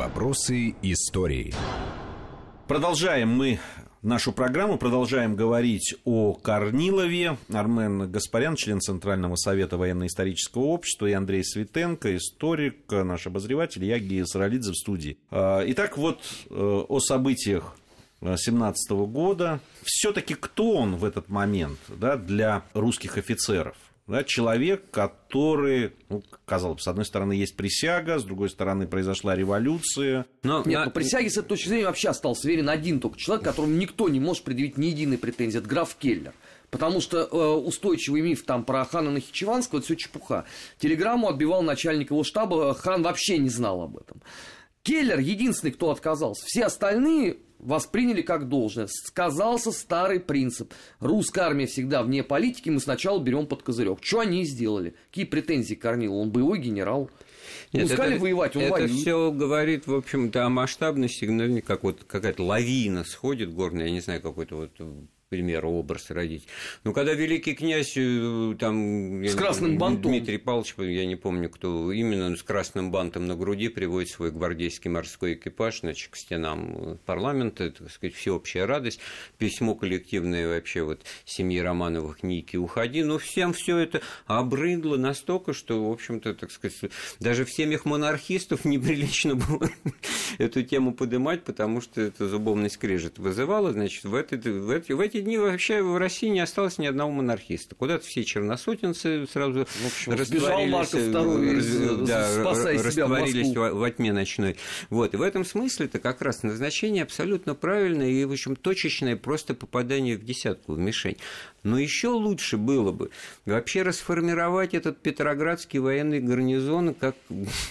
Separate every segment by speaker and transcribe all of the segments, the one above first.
Speaker 1: Вопросы истории.
Speaker 2: Продолжаем мы нашу программу, продолжаем говорить о Корнилове. Армен Гаспарян, член Центрального совета военно-исторического общества, и Андрей Светенко, историк, наш обозреватель, я Гия Саралидзе в студии. А, итак, вот э, о событиях 17 года. Все-таки кто он в этот момент да, для русских офицеров? Да, человек, который, ну, казалось бы, с одной стороны есть присяга, с другой стороны произошла революция.
Speaker 3: Но, Нет, на... по присяге с этой точки зрения вообще остался верен один только человек, которому никто не может предъявить ни единой претензии, это граф Келлер. Потому что э, устойчивый миф там про хана Нахичеванского, это все чепуха. Телеграмму отбивал начальник его штаба, хан вообще не знал об этом. Келлер единственный, кто отказался. Все остальные восприняли как должное. Сказался старый принцип. Русская армия всегда вне политики, мы сначала берем под козырек. Что они и сделали? Какие претензии Корнилу? Он боевой генерал.
Speaker 4: Нет, Пускали это, воевать, он Это воюет. все говорит, в общем-то, о масштабности, ну, как вот какая-то лавина сходит горная, я не знаю, какой-то вот примеру, образ родить. Но когда великий князь, э, там,
Speaker 3: с красным бантом.
Speaker 4: Дмитрий Павлович, я не помню, кто именно, с красным бантом на груди приводит свой гвардейский морской экипаж значит, к стенам парламента, это, так сказать, всеобщая радость, письмо коллективное вообще вот семьи Романовых Ники уходи, но всем все это обрыдло настолько, что, в общем-то, так сказать, даже в семьях монархистов неприлично было эту тему поднимать, потому что это зубовный скрежет вызывало, значит, в, этой, в, эти, в эти эти дни вообще в России не осталось ни одного монархиста. Куда-то все черносотенцы сразу в общем, растворились, II, да, растворились в во тьме ночной. Вот. И в этом смысле это как раз назначение абсолютно правильное и, в общем, точечное просто попадание в десятку, в мишень. Но еще лучше было бы вообще расформировать этот Петроградский военный гарнизон как,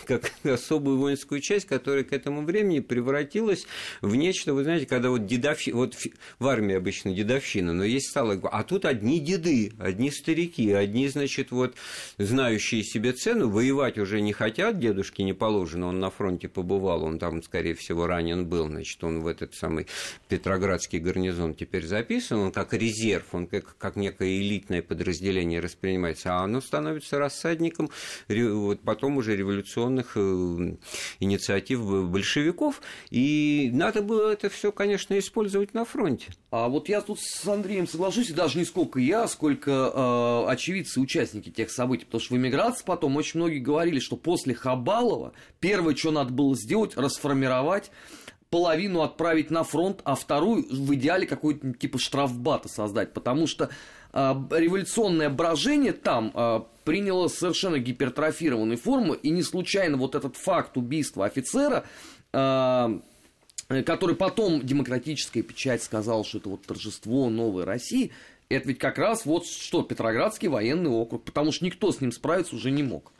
Speaker 4: как особую воинскую часть, которая к этому времени превратилась в нечто, вы знаете, когда вот дедовщина, вот в армии обычно дедовщина, но есть стало, а тут одни деды, одни старики, одни, значит, вот знающие себе цену, воевать уже не хотят, дедушке не положено, он на фронте побывал, он там, скорее всего, ранен был, значит, он в этот самый Петроградский гарнизон теперь записан, он как резерв, он как как некое элитное подразделение воспринимается, а оно становится рассадником вот, потом уже революционных э, инициатив большевиков. И надо было это все, конечно, использовать на фронте.
Speaker 3: А вот я тут с Андреем соглашусь, и даже не сколько я, сколько э, очевидцы, участники тех событий, потому что в эмиграции потом очень многие говорили, что после Хабалова первое, что надо было сделать, расформировать половину отправить на фронт, а вторую в идеале какой-то типа штрафбата создать, потому что э, революционное брожение там э, приняло совершенно гипертрофированную форму, и не случайно вот этот факт убийства офицера э, который потом демократическая печать сказала, что это вот торжество новой России, это ведь как раз вот что, Петроградский военный округ, потому что никто с ним справиться уже не мог.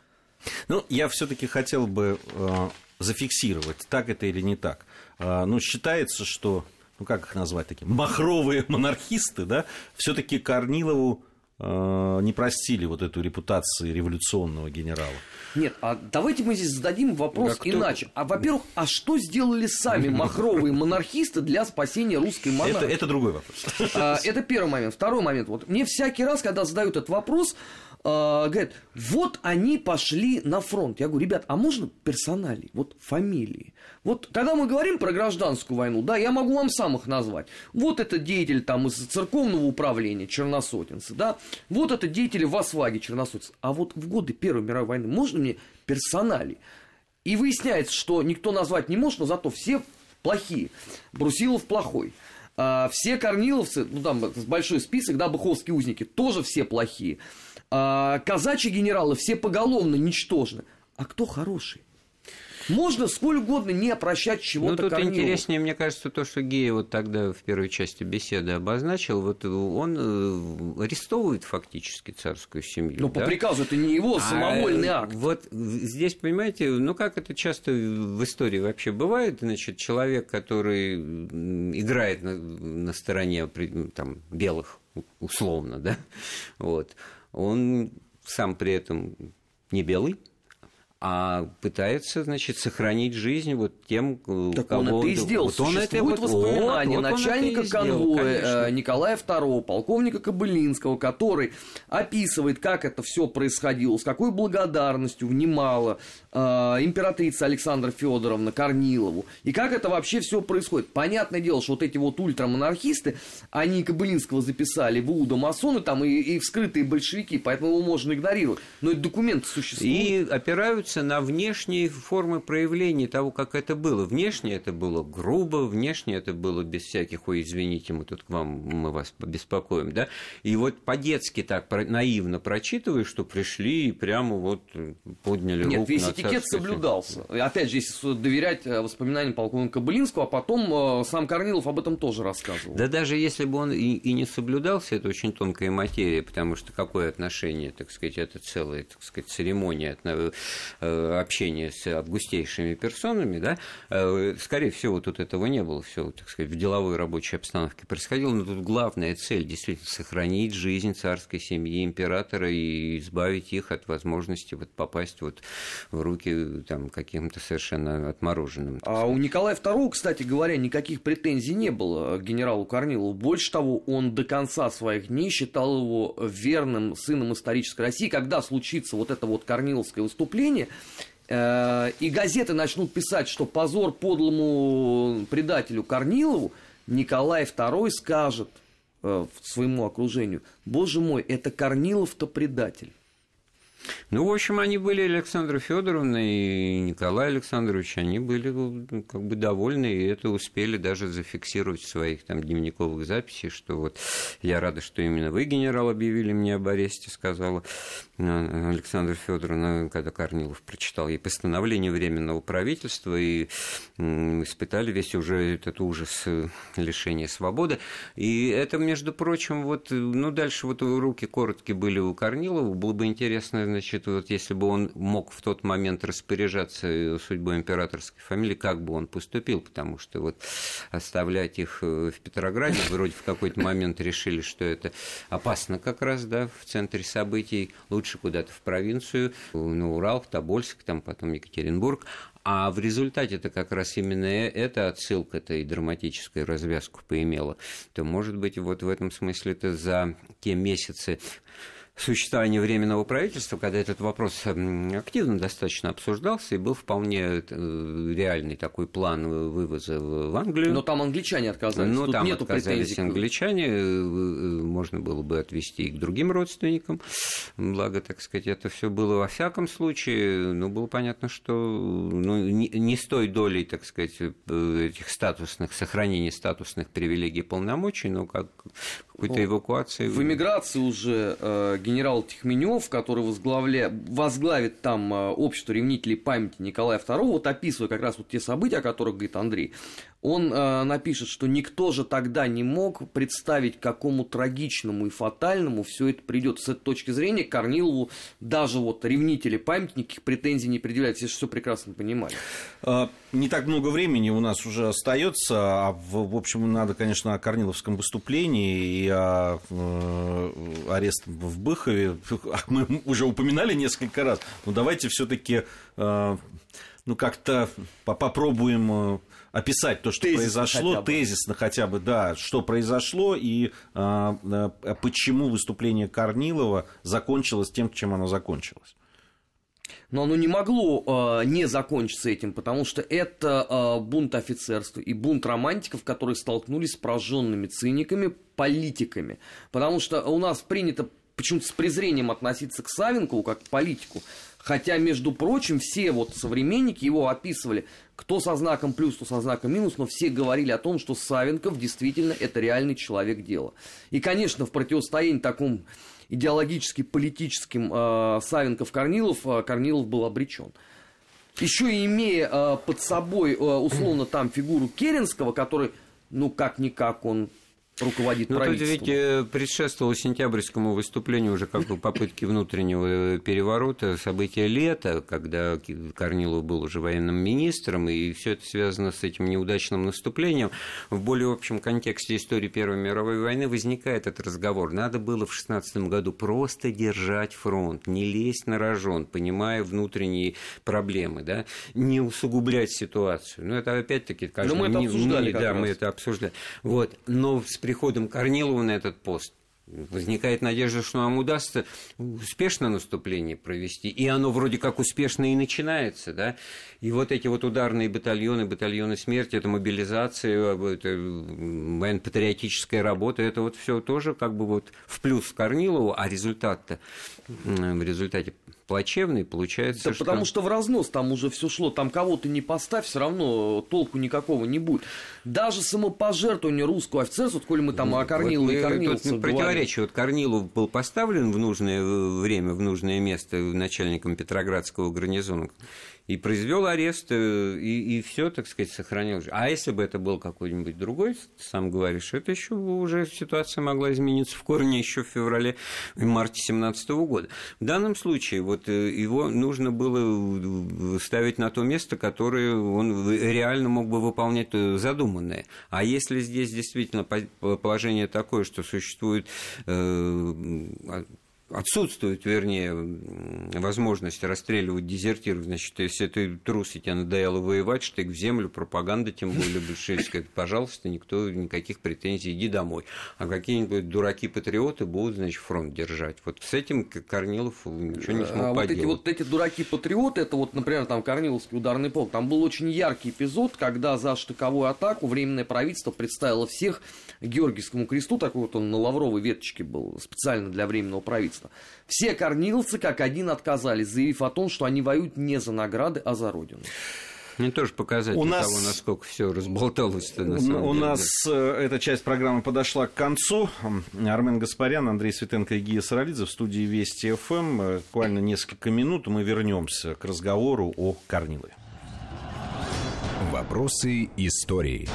Speaker 2: Ну, я все-таки хотел бы э, зафиксировать, так это или не так. А, ну, считается, что, ну, как их назвать такие, махровые монархисты, да, все-таки Корнилову не простили вот эту репутацию революционного генерала.
Speaker 3: Нет, а давайте мы здесь зададим вопрос как иначе. А во-первых, а что сделали сами махровые монархисты для спасения русской монархии?
Speaker 2: Это, это другой вопрос.
Speaker 3: А, это первый момент. Второй момент. Вот мне всякий раз, когда задают этот вопрос, э, говорят, вот они пошли на фронт. Я говорю, ребят, а можно персонали, вот фамилии? Вот когда мы говорим про гражданскую войну, да, я могу вам сам их назвать. Вот это деятель там из церковного управления черносотенцы, да, вот это деятели в Осваге черносотенцы. А вот в годы Первой мировой войны можно мне персонали? И выясняется, что никто назвать не может, но зато все плохие. Брусилов плохой. А, все корниловцы, ну там большой список, да, быховские узники, тоже все плохие. А, казачьи генералы все поголовно ничтожны. А кто хороший? Можно сколь угодно не прощать чего-то
Speaker 4: Ну, тут Корнилову. интереснее, мне кажется, то, что Гея вот тогда в первой части беседы обозначил, вот он э, арестовывает фактически царскую семью.
Speaker 3: Ну, да? по приказу, это не его самовольный а, акт.
Speaker 4: Вот здесь, понимаете, ну, как это часто в истории вообще бывает, значит, человек, который играет на, на стороне там, белых, условно, да, вот, он сам при этом не белый, а пытается, значит, сохранить жизнь вот тем,
Speaker 3: э, так кого... он это и сделал. Вот
Speaker 4: он
Speaker 3: это вот воспоминания вот, вот начальника конвоя сделал, э, Николая II, полковника Кобылинского, который описывает, как это все происходило, с какой благодарностью внимала э, императрица Александра Федоровна Корнилову, и как это вообще все происходит. Понятное дело, что вот эти вот ультрамонархисты, они Кобылинского записали в УДО масоны там и, и вскрытые большевики, поэтому его можно игнорировать. Но это документы существуют.
Speaker 4: И опираются опираются на внешние формы проявления того, как это было. Внешне это было грубо, внешне это было без всяких, ой, извините, мы тут к вам, мы вас побеспокоим, да. И вот по-детски так наивно прочитывая, что пришли и прямо вот подняли
Speaker 3: Нет,
Speaker 4: руку
Speaker 3: весь на этикет соблюдался. И опять же, если доверять э, воспоминаниям полковника Былинского, а потом э, сам Корнилов об этом тоже рассказывал.
Speaker 4: Да даже если бы он и, и не соблюдался, это очень тонкая материя, потому что какое отношение, так сказать, это целая, так сказать, церемония Э, общения с августейшими персонами, да, э, скорее всего, тут этого не было, все, так сказать, в деловой рабочей обстановке происходило, но тут главная цель действительно сохранить жизнь царской семьи императора и избавить их от возможности вот попасть вот в руки там каким-то совершенно отмороженным.
Speaker 3: А у Николая II, кстати говоря, никаких претензий не было к генералу Корнилову. Больше того, он до конца своих дней считал его верным сыном исторической России. Когда случится вот это вот корниловское выступление, и газеты начнут писать, что позор подлому предателю Корнилову, Николай II скажет э, своему окружению, боже мой, это Корнилов-то предатель.
Speaker 4: Ну, в общем, они были, Александра Федоровна и Николай Александрович, они были ну, как бы довольны, и это успели даже зафиксировать в своих там дневниковых записях, что вот я рада, что именно вы, генерал, объявили мне об аресте, сказала э, Александра Федоровна, когда Корнилов прочитал ей постановление Временного правительства, и испытали весь уже этот ужас э, лишения свободы. И это, между прочим, вот, ну, дальше вот руки короткие были у Корнилова, было бы интересно значит, вот если бы он мог в тот момент распоряжаться судьбой императорской фамилии, как бы он поступил, потому что вот оставлять их э, в Петрограде, вроде в какой-то момент решили, что это опасно как раз, да, в центре событий, лучше куда-то в провинцию, на Урал, в Тобольск, там потом Екатеринбург, а в результате это как раз именно эта отсылка-то и драматическую развязку поимела, то, может быть, вот в этом смысле это за те месяцы существования Временного правительства, когда этот вопрос активно достаточно обсуждался, и был вполне э, реальный такой план вывоза в Англию.
Speaker 3: Но там англичане отказались,
Speaker 4: Но
Speaker 3: Тут
Speaker 4: там
Speaker 3: нету
Speaker 4: отказались
Speaker 3: претензий.
Speaker 4: англичане, э, э, можно было бы отвести и к другим родственникам, благо, так сказать, это все было во всяком случае, но было понятно, что ну, не, не с той долей, так сказать, этих статусных, сохранения статусных привилегий и полномочий, но как какой-то эвакуации.
Speaker 3: В эмиграции уже э, генерал Тихменев, который возглавля... возглавит там э, общество ревнителей памяти Николая II, вот описывая как раз вот те события, о которых говорит Андрей, он э, напишет, что никто же тогда не мог представить, какому трагичному и фатальному все это придет. С этой точки зрения Корнилову даже вот ревнители памяти никаких претензий не предъявляют, все все прекрасно понимали.
Speaker 2: А, не так много времени у нас уже остается, а в, в общем надо, конечно, о Корниловском выступлении и о э, арест в Быхове мы уже упоминали несколько раз, но давайте все-таки э, ну как-то попробуем э, описать то, что тезисно произошло, хотя тезисно хотя бы, да, что произошло и а, а, почему выступление Корнилова закончилось тем, чем оно закончилось.
Speaker 3: Но оно не могло э, не закончиться этим, потому что это э, бунт офицерства и бунт романтиков, которые столкнулись с прожженными циниками, политиками. Потому что у нас принято почему-то с презрением относиться к Савенкову как к политику. Хотя, между прочим, все вот современники его описывали, кто со знаком плюс, кто со знаком минус, но все говорили о том, что Савенков действительно это реальный человек дела. И, конечно, в противостоянии такому идеологически политическим э, Савенков-Корнилов, э, Корнилов был обречен. Еще имея э, под собой, э, условно, там фигуру Керенского, который, ну, как-никак, он руководит
Speaker 4: ну,
Speaker 3: правительством.
Speaker 4: тут ведь э, предшествовало сентябрьскому выступлению уже как бы попытки внутреннего переворота, события лета, когда Корнилов был уже военным министром, и все это связано с этим неудачным наступлением. В более общем контексте истории Первой мировой войны возникает этот разговор. Надо было в 16 году просто держать фронт, не лезть на рожон, понимая внутренние проблемы, да, не усугублять ситуацию. Ну, это опять-таки, кажется,
Speaker 3: мы это обсуждали
Speaker 4: да, мы это обсуждали. Вот. Но с приходом Корнилова на этот пост возникает надежда, что нам удастся успешно наступление провести, и оно вроде как успешно и начинается, да, и вот эти вот ударные батальоны, батальоны смерти, это мобилизация, это военно-патриотическая работа, это вот все тоже как бы вот в плюс Корнилову, а результат-то в результате плачевный, получается,
Speaker 3: да
Speaker 4: что...
Speaker 3: потому что в разнос там уже все шло, там кого то не поставь, все равно толку никакого не будет. Даже самопожертвование русского офицерства, сколь мы там о Корнилове вот и Корниловце
Speaker 4: Тут противоречие. Вот Корнилов был поставлен в нужное время, в нужное место начальником Петроградского гарнизона и произвел арест, э, и, и все, так сказать, сохранил. А если бы это был какой-нибудь другой, ты сам говоришь, это еще уже ситуация могла измениться в корне еще в феврале, в марте 2017 года. В данном случае вот э, его нужно было ставить на то место, которое он реально мог бы выполнять э, задуманное. А если здесь действительно положение такое, что существует отсутствует, вернее, возможность расстреливать дезертиров, значит, если ты трус, и тебе надоело воевать, штык в землю, пропаганда, тем более большевистская, пожалуйста, никто, никаких претензий, иди домой. А какие-нибудь дураки-патриоты будут, значит, фронт держать. Вот с этим Корнилов ничего не смог
Speaker 3: а
Speaker 4: поделать.
Speaker 3: Вот эти, вот эти дураки-патриоты, это вот, например, там Корниловский ударный полк, там был очень яркий эпизод, когда за штыковую атаку Временное правительство представило всех Георгиевскому кресту, такой вот он на лавровой веточке был, специально для Временного правительства правительства. Все корниловцы как один отказались, заявив о том, что они воюют не за награды, а за родину.
Speaker 4: Мне тоже показать у нас... того, насколько все разболталось на
Speaker 2: самом У деле. нас э, эта часть программы подошла к концу. Армен Гаспарян, Андрей Светенко и Гия Саралидзе в студии Вести ФМ. Э, буквально несколько минут, мы вернемся к разговору о Корнилове.
Speaker 1: Вопросы истории.